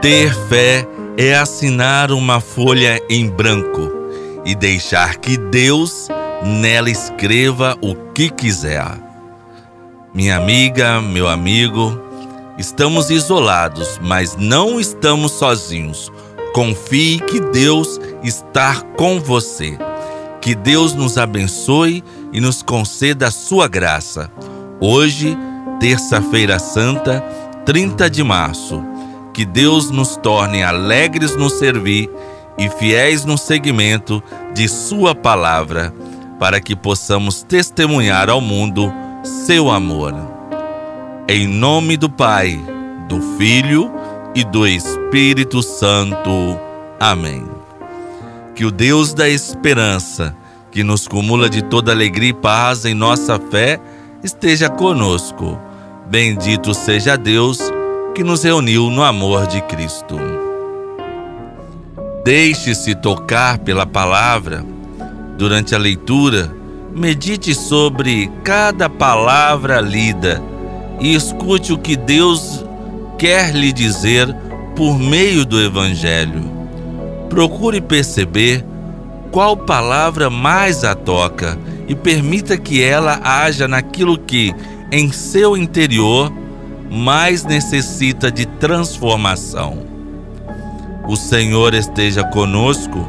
Ter fé é assinar uma folha em branco e deixar que Deus nela escreva o que quiser. Minha amiga, meu amigo, estamos isolados, mas não estamos sozinhos. Confie que Deus está com você. Que Deus nos abençoe e nos conceda a sua graça. Hoje, terça-feira santa, 30 de março. Que Deus nos torne alegres no servir e fiéis no seguimento de Sua palavra, para que possamos testemunhar ao mundo seu amor. Em nome do Pai, do Filho e do Espírito Santo. Amém. Que o Deus da esperança, que nos cumula de toda alegria e paz em nossa fé, esteja conosco. Bendito seja Deus que nos reuniu no amor de Cristo. Deixe-se tocar pela palavra. Durante a leitura, medite sobre cada palavra lida e escute o que Deus quer lhe dizer por meio do Evangelho. Procure perceber qual palavra mais a toca e permita que ela haja naquilo que, em seu interior, mais necessita de transformação. O Senhor esteja conosco,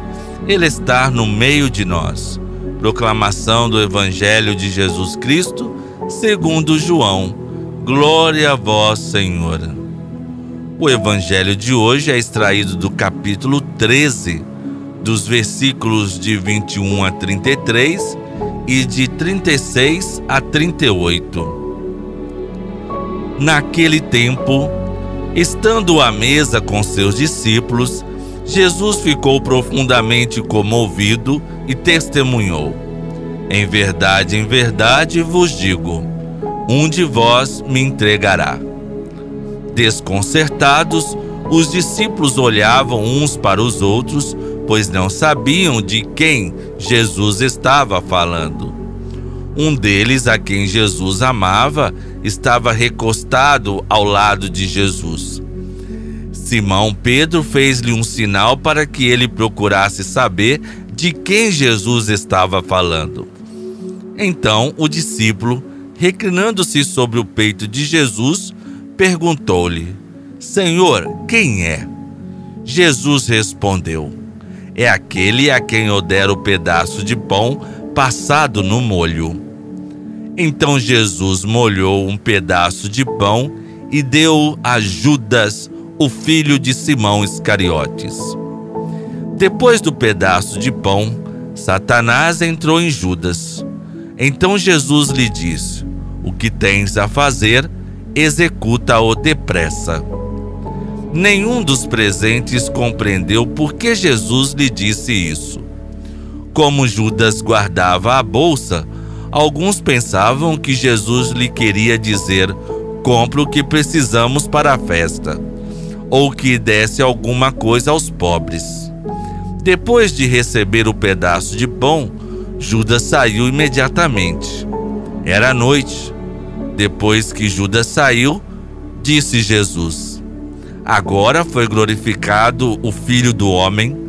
Ele está no meio de nós. Proclamação do Evangelho de Jesus Cristo, segundo João. Glória a vós, Senhor. O Evangelho de hoje é extraído do capítulo 13, dos versículos de 21 a 33 e de 36 a 38. Naquele tempo, estando à mesa com seus discípulos, Jesus ficou profundamente comovido e testemunhou: Em verdade, em verdade vos digo, um de vós me entregará. Desconcertados, os discípulos olhavam uns para os outros, pois não sabiam de quem Jesus estava falando. Um deles, a quem Jesus amava, estava recostado ao lado de Jesus. Simão Pedro fez-lhe um sinal para que ele procurasse saber de quem Jesus estava falando. Então o discípulo, reclinando-se sobre o peito de Jesus, perguntou-lhe: Senhor, quem é? Jesus respondeu: É aquele a quem eu der o pedaço de pão passado no molho. Então Jesus molhou um pedaço de pão e deu a Judas, o filho de Simão Iscariotes. Depois do pedaço de pão, Satanás entrou em Judas. Então Jesus lhe disse: O que tens a fazer, executa-o depressa. Nenhum dos presentes compreendeu por que Jesus lhe disse isso. Como Judas guardava a bolsa, Alguns pensavam que Jesus lhe queria dizer: compre o que precisamos para a festa, ou que desse alguma coisa aos pobres. Depois de receber o pedaço de pão, Judas saiu imediatamente. Era noite. Depois que Judas saiu, disse Jesus: Agora foi glorificado o Filho do Homem,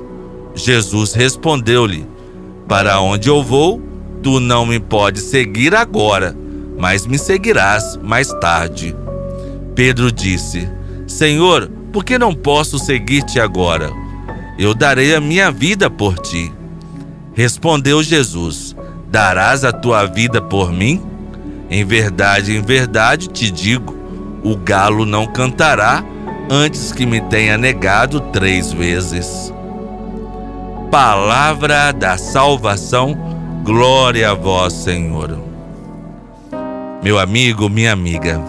Jesus respondeu-lhe: para onde eu vou, tu não me podes seguir agora, mas me seguirás mais tarde. Pedro disse: Senhor, por que não posso seguir-te agora? Eu darei a minha vida por ti. Respondeu Jesus: Darás a tua vida por mim? Em verdade, em verdade te digo: o galo não cantará antes que me tenha negado três vezes palavra da salvação. Glória a vós, Senhor. Meu amigo, minha amiga,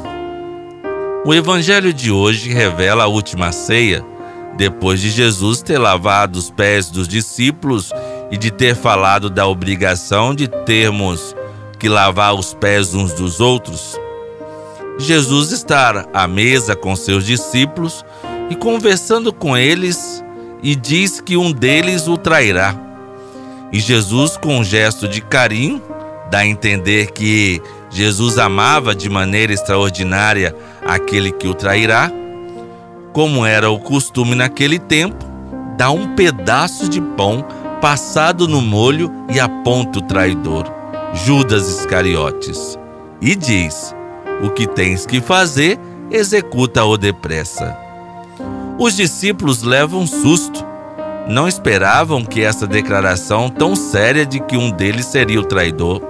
O evangelho de hoje revela a última ceia, depois de Jesus ter lavado os pés dos discípulos e de ter falado da obrigação de termos que lavar os pés uns dos outros. Jesus está à mesa com seus discípulos e conversando com eles, e diz que um deles o trairá. E Jesus, com um gesto de carinho, dá a entender que Jesus amava de maneira extraordinária aquele que o trairá, como era o costume naquele tempo, dá um pedaço de pão passado no molho e aponta o traidor, Judas Iscariotes, e diz: O que tens que fazer, executa-o depressa. Os discípulos levam um susto. Não esperavam que essa declaração tão séria de que um deles seria o traidor.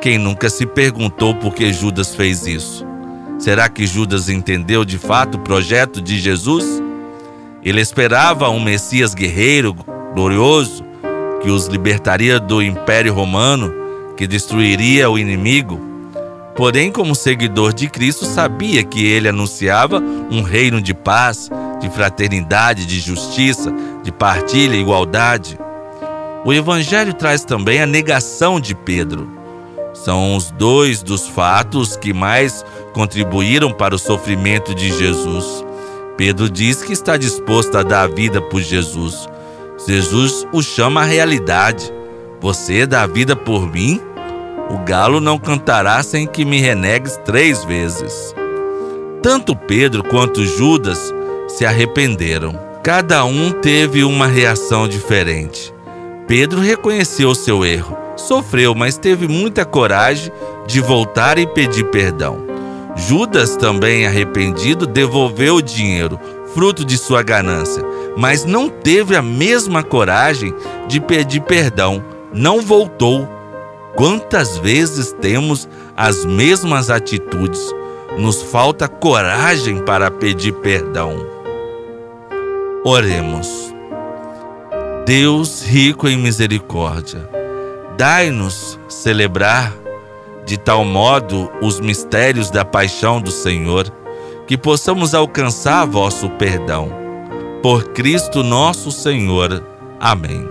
Quem nunca se perguntou por que Judas fez isso? Será que Judas entendeu de fato o projeto de Jesus? Ele esperava um Messias guerreiro, glorioso, que os libertaria do Império Romano, que destruiria o inimigo. Porém, como seguidor de Cristo, sabia que ele anunciava um reino de paz, de fraternidade, de justiça, de partilha igualdade. O Evangelho traz também a negação de Pedro. São os dois dos fatos que mais contribuíram para o sofrimento de Jesus. Pedro diz que está disposto a dar a vida por Jesus. Jesus o chama à realidade. Você dá a vida por mim? O galo não cantará sem que me renegues três vezes. Tanto Pedro quanto Judas se arrependeram. Cada um teve uma reação diferente. Pedro reconheceu seu erro Sofreu, mas teve muita coragem de voltar e pedir perdão. Judas, também arrependido, devolveu o dinheiro, fruto de sua ganância, mas não teve a mesma coragem de pedir perdão, não voltou. Quantas vezes temos as mesmas atitudes? Nos falta coragem para pedir perdão. Oremos. Deus rico em misericórdia Dai-nos celebrar de tal modo os mistérios da paixão do Senhor, que possamos alcançar vosso perdão. Por Cristo nosso Senhor. Amém.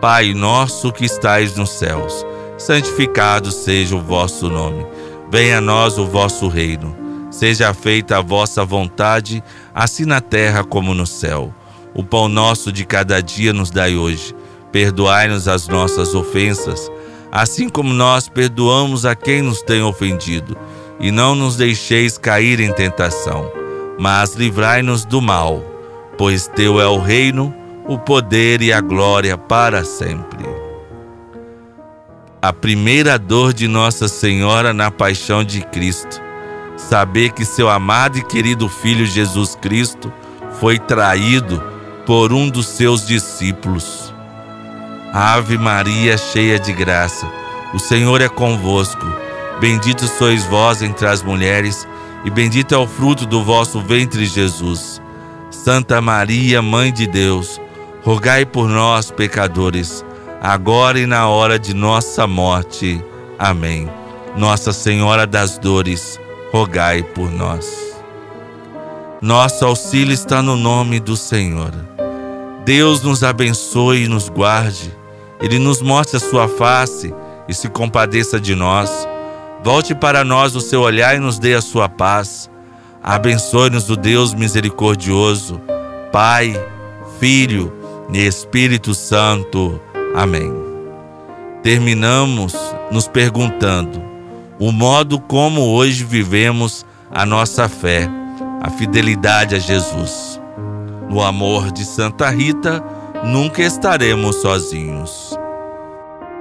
Pai nosso que estais nos céus, santificado seja o vosso nome. Venha a nós o vosso reino. Seja feita a vossa vontade, assim na terra como no céu. O pão nosso de cada dia nos dai hoje Perdoai-nos as nossas ofensas, assim como nós perdoamos a quem nos tem ofendido, e não nos deixeis cair em tentação, mas livrai-nos do mal, pois teu é o reino, o poder e a glória para sempre. A primeira dor de Nossa Senhora na paixão de Cristo, saber que seu amado e querido filho Jesus Cristo foi traído por um dos seus discípulos. Ave Maria, cheia de graça, o Senhor é convosco. Bendito sois vós entre as mulheres, e bendito é o fruto do vosso ventre, Jesus. Santa Maria, Mãe de Deus, rogai por nós, pecadores, agora e na hora de nossa morte. Amém. Nossa Senhora das Dores, rogai por nós. Nosso auxílio está no nome do Senhor. Deus nos abençoe e nos guarde. Ele nos mostre a sua face e se compadeça de nós. Volte para nós o seu olhar e nos dê a sua paz. Abençoe-nos o Deus misericordioso, Pai, Filho e Espírito Santo. Amém. Terminamos nos perguntando o modo como hoje vivemos a nossa fé, a fidelidade a Jesus. No amor de Santa Rita, nunca estaremos sozinhos.